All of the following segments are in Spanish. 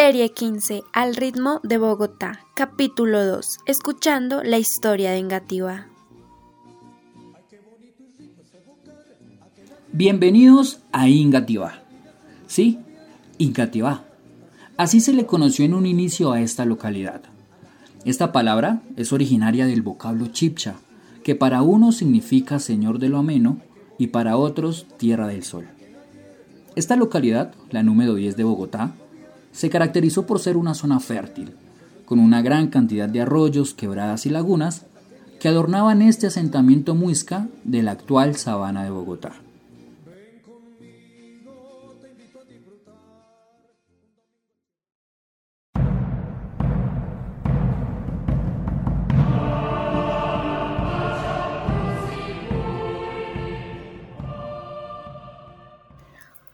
Serie 15, al ritmo de Bogotá, capítulo 2, escuchando la historia de Engativá. Bienvenidos a Ingativá. Sí, Ingativá. Así se le conoció en un inicio a esta localidad. Esta palabra es originaria del vocablo chipcha, que para unos significa Señor de lo Ameno y para otros Tierra del Sol. Esta localidad, la número 10 de Bogotá, se caracterizó por ser una zona fértil, con una gran cantidad de arroyos, quebradas y lagunas que adornaban este asentamiento muisca de la actual sabana de Bogotá.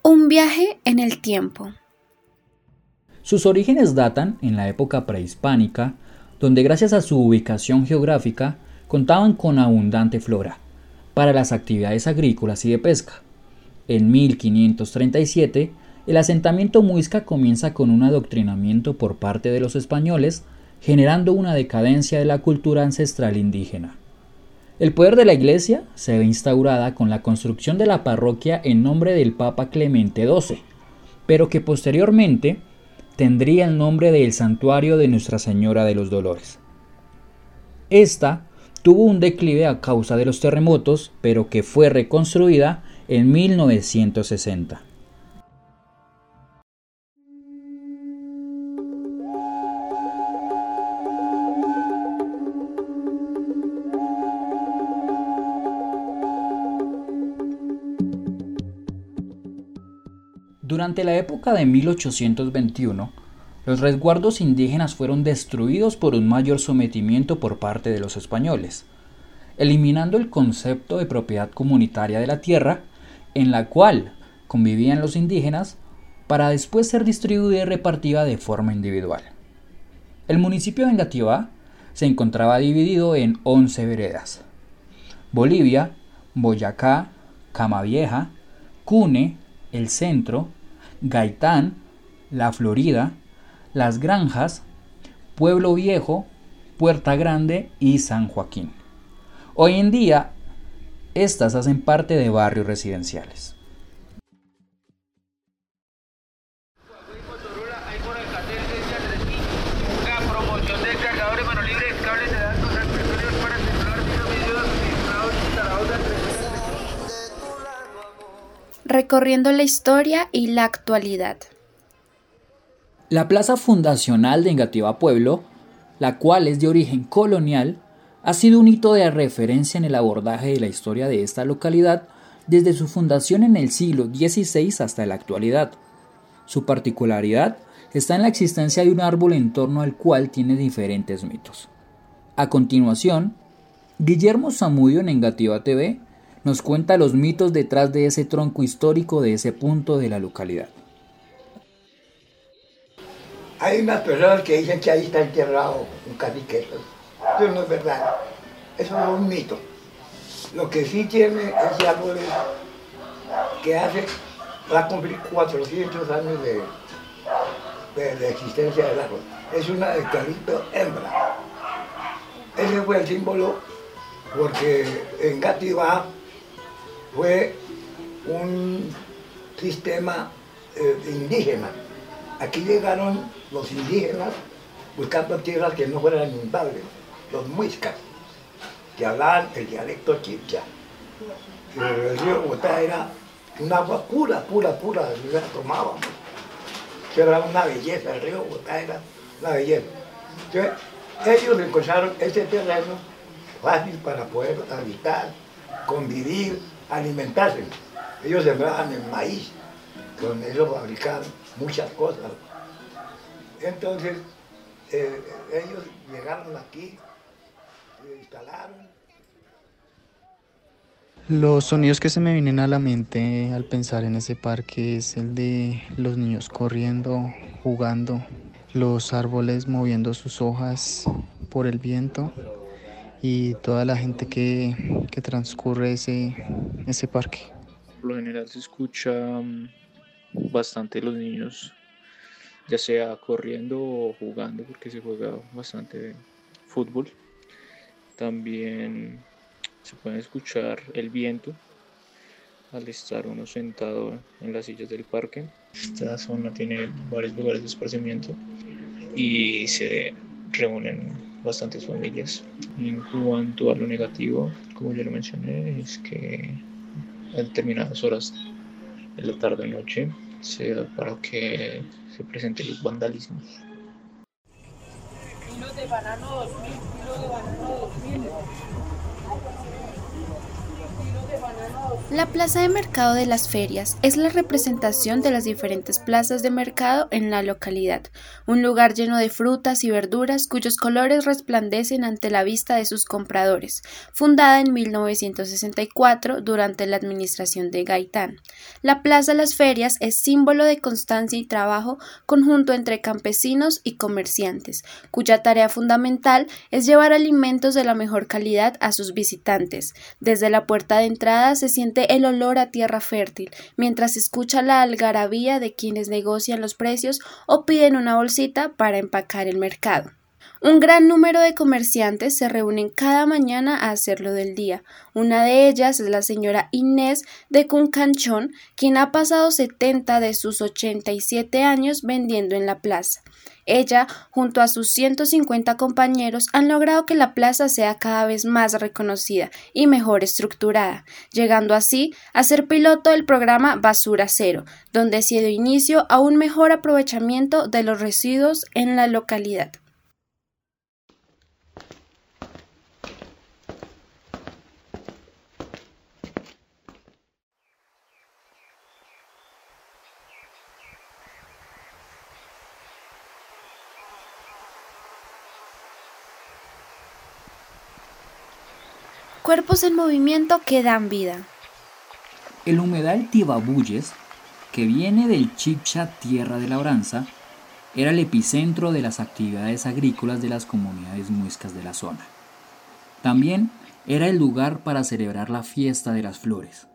Un viaje en el tiempo. Sus orígenes datan en la época prehispánica, donde gracias a su ubicación geográfica contaban con abundante flora para las actividades agrícolas y de pesca. En 1537, el asentamiento muisca comienza con un adoctrinamiento por parte de los españoles, generando una decadencia de la cultura ancestral indígena. El poder de la Iglesia se ve instaurada con la construcción de la parroquia en nombre del Papa Clemente XII, pero que posteriormente tendría el nombre del Santuario de Nuestra Señora de los Dolores. Esta tuvo un declive a causa de los terremotos, pero que fue reconstruida en 1960. Durante la época de 1821, los resguardos indígenas fueron destruidos por un mayor sometimiento por parte de los españoles, eliminando el concepto de propiedad comunitaria de la tierra, en la cual convivían los indígenas, para después ser distribuida y repartida de forma individual. El municipio de Engativá se encontraba dividido en 11 veredas. Bolivia, Boyacá, Camavieja, Cune, El Centro, Gaitán, La Florida, Las Granjas, Pueblo Viejo, Puerta Grande y San Joaquín. Hoy en día, estas hacen parte de barrios residenciales. Recorriendo la historia y la actualidad. La plaza fundacional de Engativá Pueblo, la cual es de origen colonial, ha sido un hito de referencia en el abordaje de la historia de esta localidad desde su fundación en el siglo XVI hasta la actualidad. Su particularidad está en la existencia de un árbol en torno al cual tiene diferentes mitos. A continuación, Guillermo Zamudio en Engativá TV nos cuenta los mitos detrás de ese tronco histórico de ese punto de la localidad. Hay unas personas que dicen que ahí está enterrado un cacique. Eso no es verdad. Eso es un mito. Lo que sí tiene ese árbol es que hace, va a cumplir 400 años de, de, existencia del árbol. Es una eucalipto hembra. Ese fue el símbolo porque en Gativá fue un sistema eh, indígena. Aquí llegaron los indígenas buscando tierras que no fueran inundables, los muiscas, que hablaban el dialecto chipcha. el río Bogotá era un agua pura, pura, pura, la tomábamos. Era una belleza, el río Bogotá era una belleza. Ellos encontraron este terreno fácil para poder habitar, convivir, alimentarse. Ellos sembraban el maíz, con ellos fabricaban muchas cosas. Entonces, eh, ellos llegaron aquí, se instalaron. Los sonidos que se me vienen a la mente al pensar en ese parque es el de los niños corriendo, jugando, los árboles moviendo sus hojas por el viento y toda la gente que, que transcurre ese, ese parque. Por lo general se escucha mm, bastante los niños, ya sea corriendo o jugando, porque se juega bastante fútbol. También se puede escuchar el viento al estar uno sentado en las sillas del parque. Esta zona tiene varios lugares de esparcimiento y se reúnen bastantes familias. En cuanto a lo negativo, como ya lo mencioné, es que a determinadas horas de la tarde noche se da para que se presenten los vandalismos. La plaza de mercado de las ferias es la representación de las diferentes plazas de mercado en la localidad, un lugar lleno de frutas y verduras cuyos colores resplandecen ante la vista de sus compradores, fundada en 1964 durante la administración de Gaitán. La plaza de las ferias es símbolo de constancia y trabajo conjunto entre campesinos y comerciantes, cuya tarea fundamental es llevar alimentos de la mejor calidad a sus visitantes. Desde la puerta de entrada se siente el olor a tierra fértil, mientras escucha la algarabía de quienes negocian los precios o piden una bolsita para empacar el mercado. Un gran número de comerciantes se reúnen cada mañana a hacerlo del día. Una de ellas es la señora Inés de Cuncanchón, quien ha pasado 70 de sus 87 años vendiendo en la plaza. Ella, junto a sus 150 compañeros, han logrado que la plaza sea cada vez más reconocida y mejor estructurada, llegando así a ser piloto del programa Basura Cero, donde se dio inicio a un mejor aprovechamiento de los residuos en la localidad. Cuerpos en movimiento que dan vida. El humedal Tibabuyes, que viene del Chipcha Tierra de Labranza, era el epicentro de las actividades agrícolas de las comunidades muiscas de la zona. También era el lugar para celebrar la fiesta de las flores,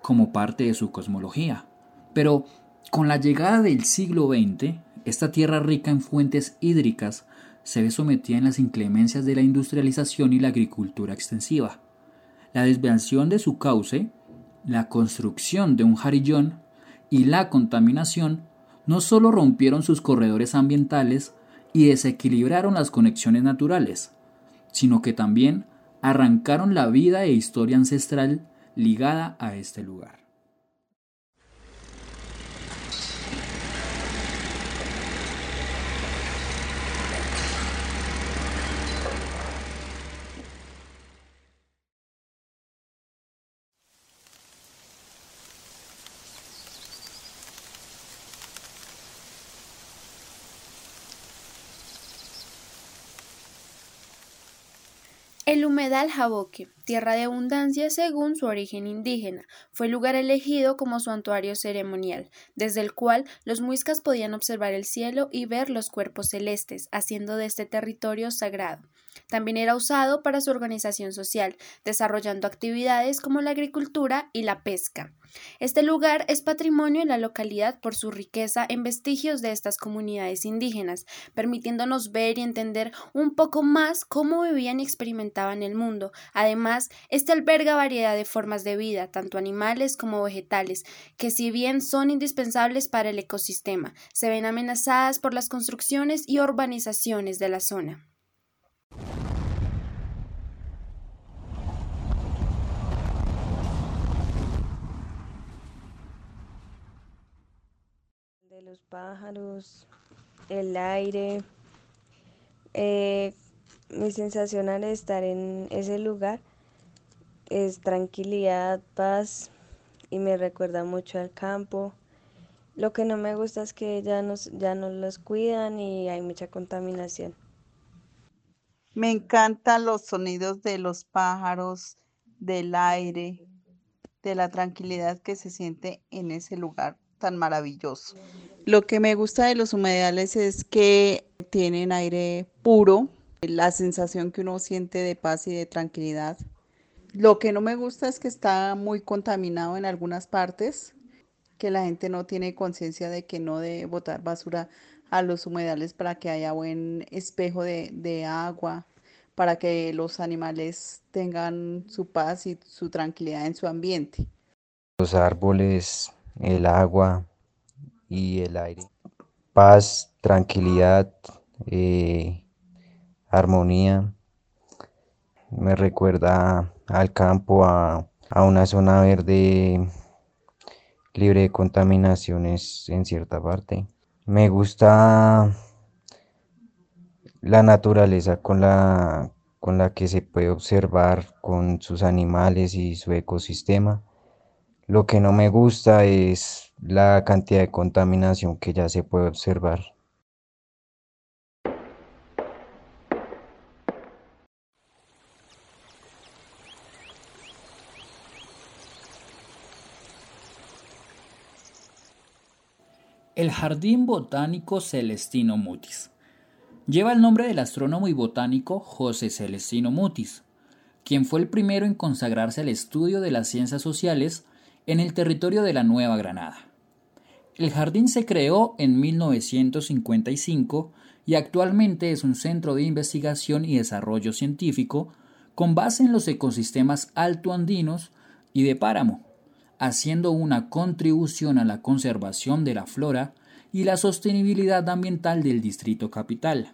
como parte de su cosmología. Pero con la llegada del siglo XX, esta tierra rica en fuentes hídricas se ve sometida en las inclemencias de la industrialización y la agricultura extensiva la desviación de su cauce, la construcción de un jarillón y la contaminación no solo rompieron sus corredores ambientales y desequilibraron las conexiones naturales, sino que también arrancaron la vida e historia ancestral ligada a este lugar. El humedal Jaboque, tierra de abundancia según su origen indígena, fue lugar elegido como santuario ceremonial, desde el cual los muiscas podían observar el cielo y ver los cuerpos celestes, haciendo de este territorio sagrado. También era usado para su organización social, desarrollando actividades como la agricultura y la pesca. Este lugar es patrimonio en la localidad por su riqueza en vestigios de estas comunidades indígenas, permitiéndonos ver y entender un poco más cómo vivían y experimentaban el mundo. Además, este alberga variedad de formas de vida, tanto animales como vegetales, que si bien son indispensables para el ecosistema, se ven amenazadas por las construcciones y urbanizaciones de la zona. Los pájaros, el aire, eh, Mi sensación al estar en ese lugar es tranquilidad, paz y me recuerda mucho al campo. Lo que no me gusta es que ya, nos, ya no los cuidan y hay mucha contaminación. Me encantan los sonidos de los pájaros, del aire, de la tranquilidad que se siente en ese lugar tan maravilloso. Lo que me gusta de los humedales es que tienen aire puro, la sensación que uno siente de paz y de tranquilidad. Lo que no me gusta es que está muy contaminado en algunas partes, que la gente no tiene conciencia de que no debe botar basura a los humedales para que haya buen espejo de, de agua, para que los animales tengan su paz y su tranquilidad en su ambiente. Los árboles, el agua y el aire. Paz, tranquilidad, eh, armonía. Me recuerda al campo, a, a una zona verde libre de contaminaciones en cierta parte. Me gusta la naturaleza con la, con la que se puede observar con sus animales y su ecosistema. Lo que no me gusta es la cantidad de contaminación que ya se puede observar. El Jardín Botánico Celestino Mutis lleva el nombre del astrónomo y botánico José Celestino Mutis, quien fue el primero en consagrarse al estudio de las ciencias sociales en el territorio de la Nueva Granada. El jardín se creó en 1955 y actualmente es un centro de investigación y desarrollo científico con base en los ecosistemas altoandinos y de páramo, haciendo una contribución a la conservación de la flora y la sostenibilidad ambiental del Distrito Capital,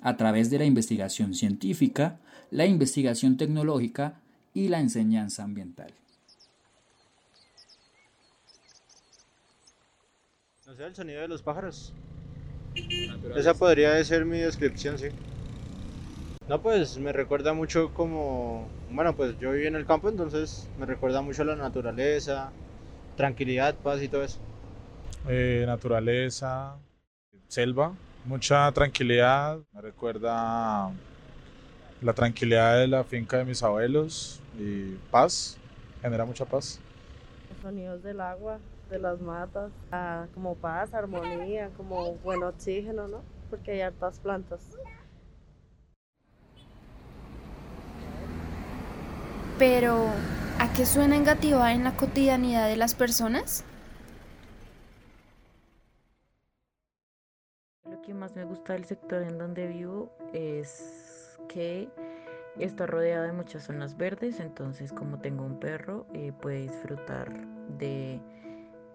a través de la investigación científica, la investigación tecnológica y la enseñanza ambiental. No sé, el sonido de los pájaros. Esa podría ser mi descripción, sí. No, pues me recuerda mucho como, bueno, pues yo vivo en el campo, entonces me recuerda mucho a la naturaleza, tranquilidad, paz y todo eso. Eh, naturaleza, selva, mucha tranquilidad, me recuerda la tranquilidad de la finca de mis abuelos y paz, genera mucha paz. Los sonidos del agua, de las matas, ah, como paz, armonía, como buen oxígeno, ¿no? Porque hay hartas plantas. Pero, ¿a qué suena Engativá en la cotidianidad de las personas? Lo que más me gusta del sector en donde vivo es que está rodeado de muchas zonas verdes, entonces como tengo un perro, eh, puede disfrutar de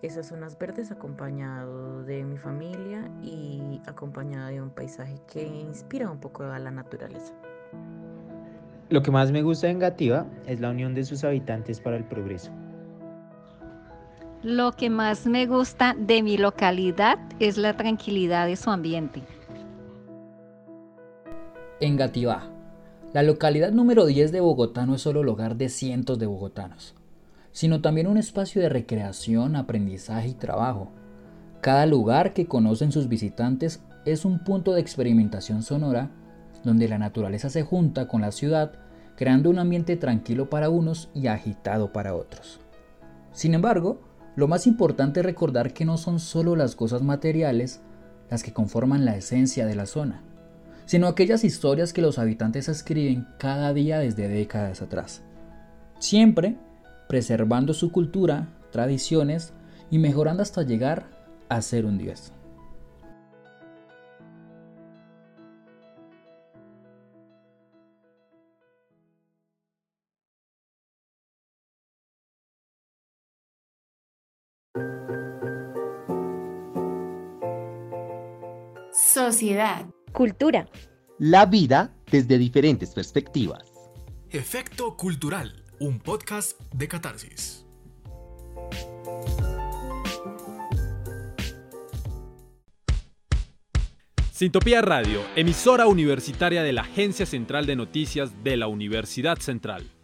esas zonas verdes acompañado de mi familia y acompañado de un paisaje que inspira un poco a la naturaleza. Lo que más me gusta de Engativá es la unión de sus habitantes para el progreso. Lo que más me gusta de mi localidad es la tranquilidad de su ambiente. Engativá, la localidad número 10 de Bogotá no es solo el hogar de cientos de bogotanos, sino también un espacio de recreación, aprendizaje y trabajo. Cada lugar que conocen sus visitantes es un punto de experimentación sonora donde la naturaleza se junta con la ciudad, creando un ambiente tranquilo para unos y agitado para otros. Sin embargo, lo más importante es recordar que no son solo las cosas materiales las que conforman la esencia de la zona, sino aquellas historias que los habitantes escriben cada día desde décadas atrás. Siempre preservando su cultura, tradiciones y mejorando hasta llegar a ser un dios. Sociedad. Cultura. La vida desde diferentes perspectivas. Efecto Cultural, un podcast de catarsis. Sintopía Radio, emisora universitaria de la Agencia Central de Noticias de la Universidad Central.